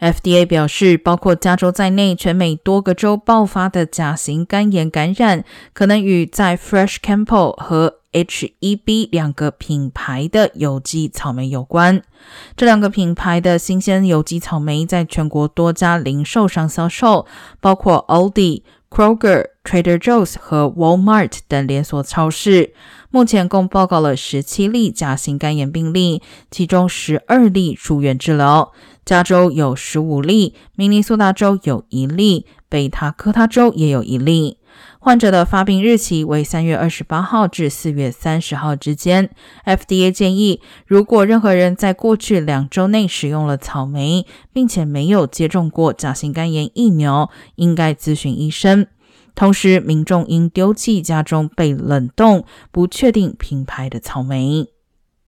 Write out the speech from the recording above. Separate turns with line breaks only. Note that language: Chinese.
FDA 表示，包括加州在内，全美多个州爆发的甲型肝炎感染，可能与在 Fresh Campo 和 H-E-B 两个品牌的有机草莓有关。这两个品牌的新鲜有机草莓在全国多家零售商销售，包括 Aldi、Kroger、Trader Joe's 和 Walmart 等连锁超市。目前共报告了十七例甲型肝炎病例，其中十二例住院治疗。加州有十五例，明尼苏达州有一例，北塔科他州也有一例。患者的发病日期为三月二十八号至四月三十号之间。FDA 建议，如果任何人在过去两周内使用了草莓，并且没有接种过甲型肝炎疫苗，应该咨询医生。同时，民众应丢弃家中被冷冻、不确定品牌的草莓。